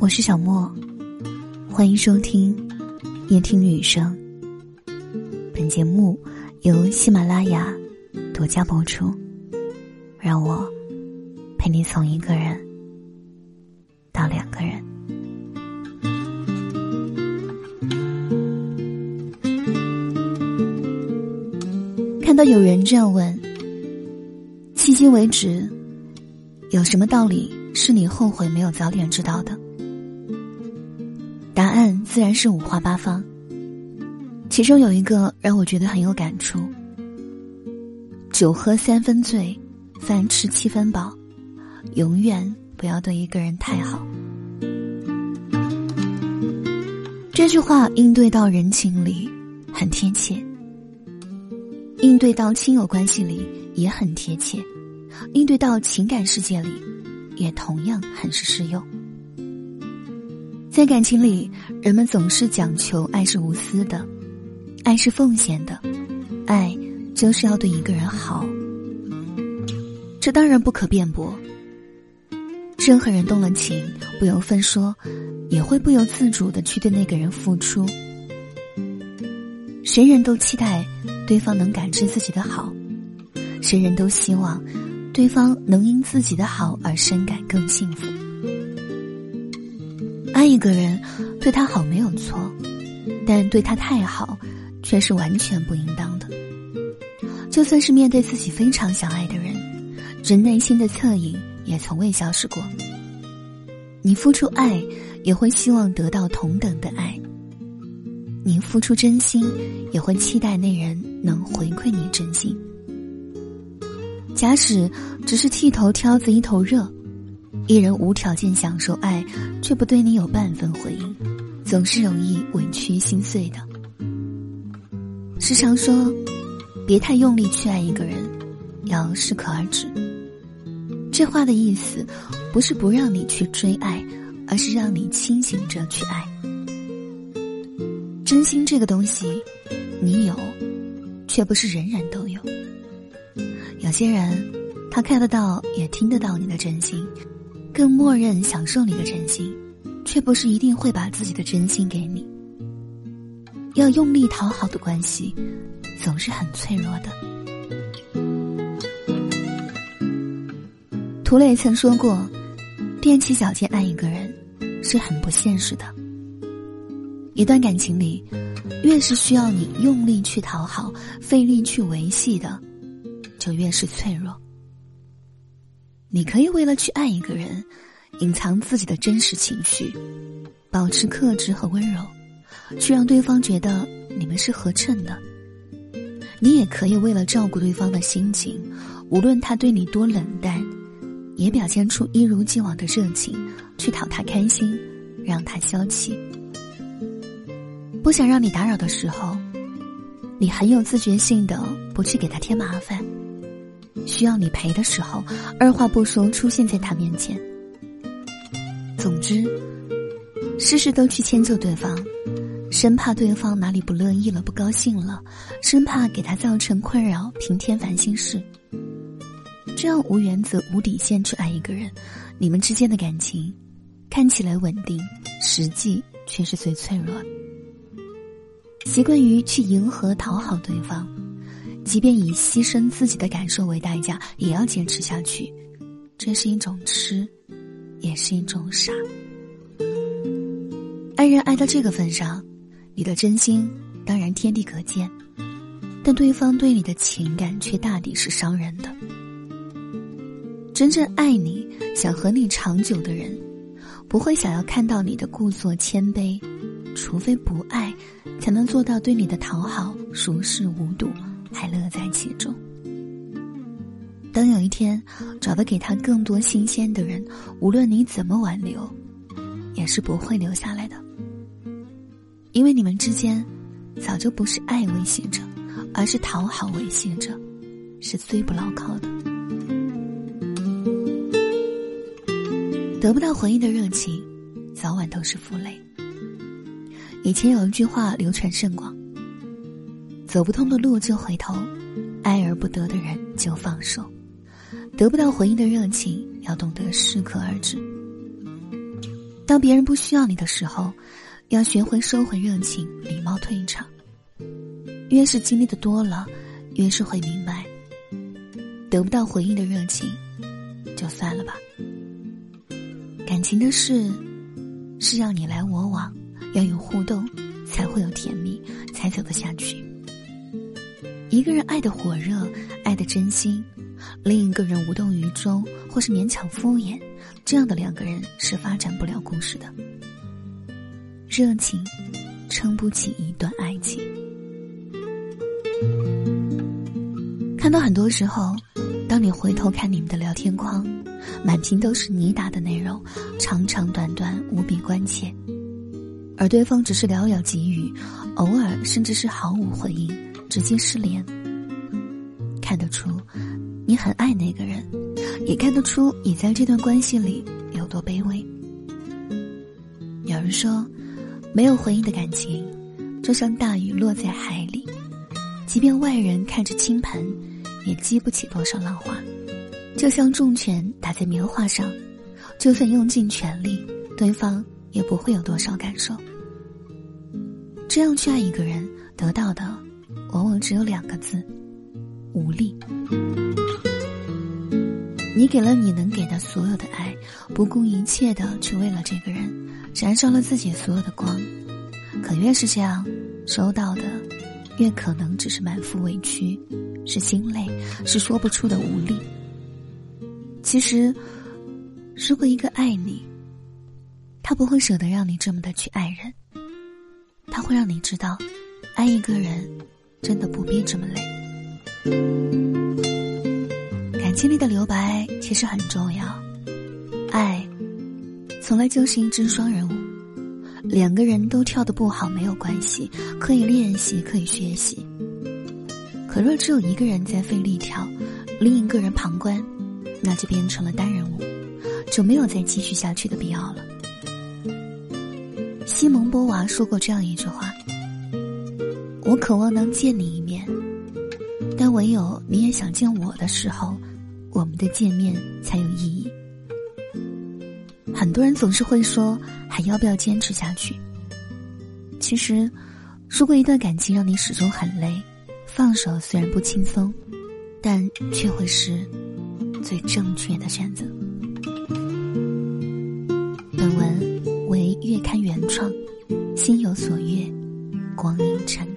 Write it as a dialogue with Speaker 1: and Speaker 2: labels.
Speaker 1: 我是小莫，欢迎收听夜听女生。本节目由喜马拉雅独家播出。让我陪你从一个人到两个人。看到有人这样问：迄今为止，有什么道理是你后悔没有早点知道的？答案自然是五花八方，其中有一个让我觉得很有感触：酒喝三分醉，饭吃七分饱，永远不要对一个人太好。这句话应对到人情里很贴切，应对到亲友关系里也很贴切，应对到情感世界里也同样很是适用。在感情里，人们总是讲求爱是无私的，爱是奉献的，爱就是要对一个人好。这当然不可辩驳。任何人动了情，不由分说，也会不由自主的去对那个人付出。谁人都期待对方能感知自己的好，谁人都希望对方能因自己的好而深感更幸福。爱一个人，对他好没有错，但对他太好，却是完全不应当的。就算是面对自己非常想爱的人，人内心的恻隐也从未消失过。你付出爱，也会希望得到同等的爱；你付出真心，也会期待那人能回馈你真心。假使只是剃头挑子一头热。一人无条件享受爱，却不对你有半分回应，总是容易委屈心碎的。时常说，别太用力去爱一个人，要适可而止。这话的意思，不是不让你去追爱，而是让你清醒着去爱。真心这个东西，你有，却不是人人都有。有些人，他看得到，也听得到你的真心。更默认享受你的真心，却不是一定会把自己的真心给你。要用力讨好的关系，总是很脆弱的。涂磊曾说过：“踮起脚尖爱一个人，是很不现实的。一段感情里，越是需要你用力去讨好、费力去维系的，就越是脆弱。”你可以为了去爱一个人，隐藏自己的真实情绪，保持克制和温柔，去让对方觉得你们是合衬的。你也可以为了照顾对方的心情，无论他对你多冷淡，也表现出一如既往的热情，去讨他开心，让他消气。不想让你打扰的时候，你很有自觉性的不去给他添麻烦。需要你陪的时候，二话不说出现在他面前。总之，事事都去迁就对方，生怕对方哪里不乐意了、不高兴了，生怕给他造成困扰，平添烦心事。这样无原则、无底线去爱一个人，你们之间的感情看起来稳定，实际却是最脆弱。习惯于去迎合、讨好对方。即便以牺牲自己的感受为代价，也要坚持下去，这是一种痴，也是一种傻。爱人爱到这个份上，你的真心当然天地可见，但对方对你的情感却大抵是伤人的。真正爱你、想和你长久的人，不会想要看到你的故作谦卑，除非不爱，才能做到对你的讨好熟视无睹。还乐在其中。等有一天找到给他更多新鲜的人，无论你怎么挽留，也是不会留下来的。因为你们之间早就不是爱维系着，而是讨好维系着，是最不牢靠的。得不到回应的热情，早晚都是负累。以前有一句话流传甚广。走不通的路就回头，爱而不得的人就放手，得不到回应的热情要懂得适可而止。当别人不需要你的时候，要学会收回热情，礼貌退场。越是经历的多了，越是会明白，得不到回应的热情，就算了吧。感情的事，是要你来我往，要有互动，才会有甜蜜，才走得下去。一个人爱的火热，爱的真心，另一个人无动于衷，或是勉强敷衍。这样的两个人是发展不了故事的，热情撑不起一段爱情。看到很多时候，当你回头看你们的聊天框，满屏都是你打的内容，长长短短，无比关切，而对方只是寥寥几语，偶尔甚至是毫无回应，直接失联。看得出，你很爱那个人。也看得出你在这段关系里有多卑微。有人说，没有回应的感情，就像大雨落在海里，即便外人看着倾盆，也激不起多少浪花；就像重拳打在棉花上，就算用尽全力，对方也不会有多少感受。这样去爱一个人，得到的往往只有两个字：无力。你给了你能给的所有的爱，不顾一切的去为了这个人，燃烧了自己所有的光。可越是这样，收到的越可能只是满腹委屈，是心累，是说不出的无力。其实，如果一个爱你，他不会舍得让你这么的去爱人，他会让你知道，爱一个人真的不必这么累。感情里的留白其实很重要，爱从来就是一支双人舞，两个人都跳的不好没有关系，可以练习，可以学习。可若只有一个人在费力跳，另一个人旁观，那就变成了单人舞，就没有再继续下去的必要了。西蒙波娃说过这样一句话：“我渴望能见你一面，但唯有你也想见我的时候。”我们的见面才有意义。很多人总是会说，还要不要坚持下去？其实，如果一段感情让你始终很累，放手虽然不轻松，但却会是最正确的选择。本文为月刊原创，心有所悦，光阴成。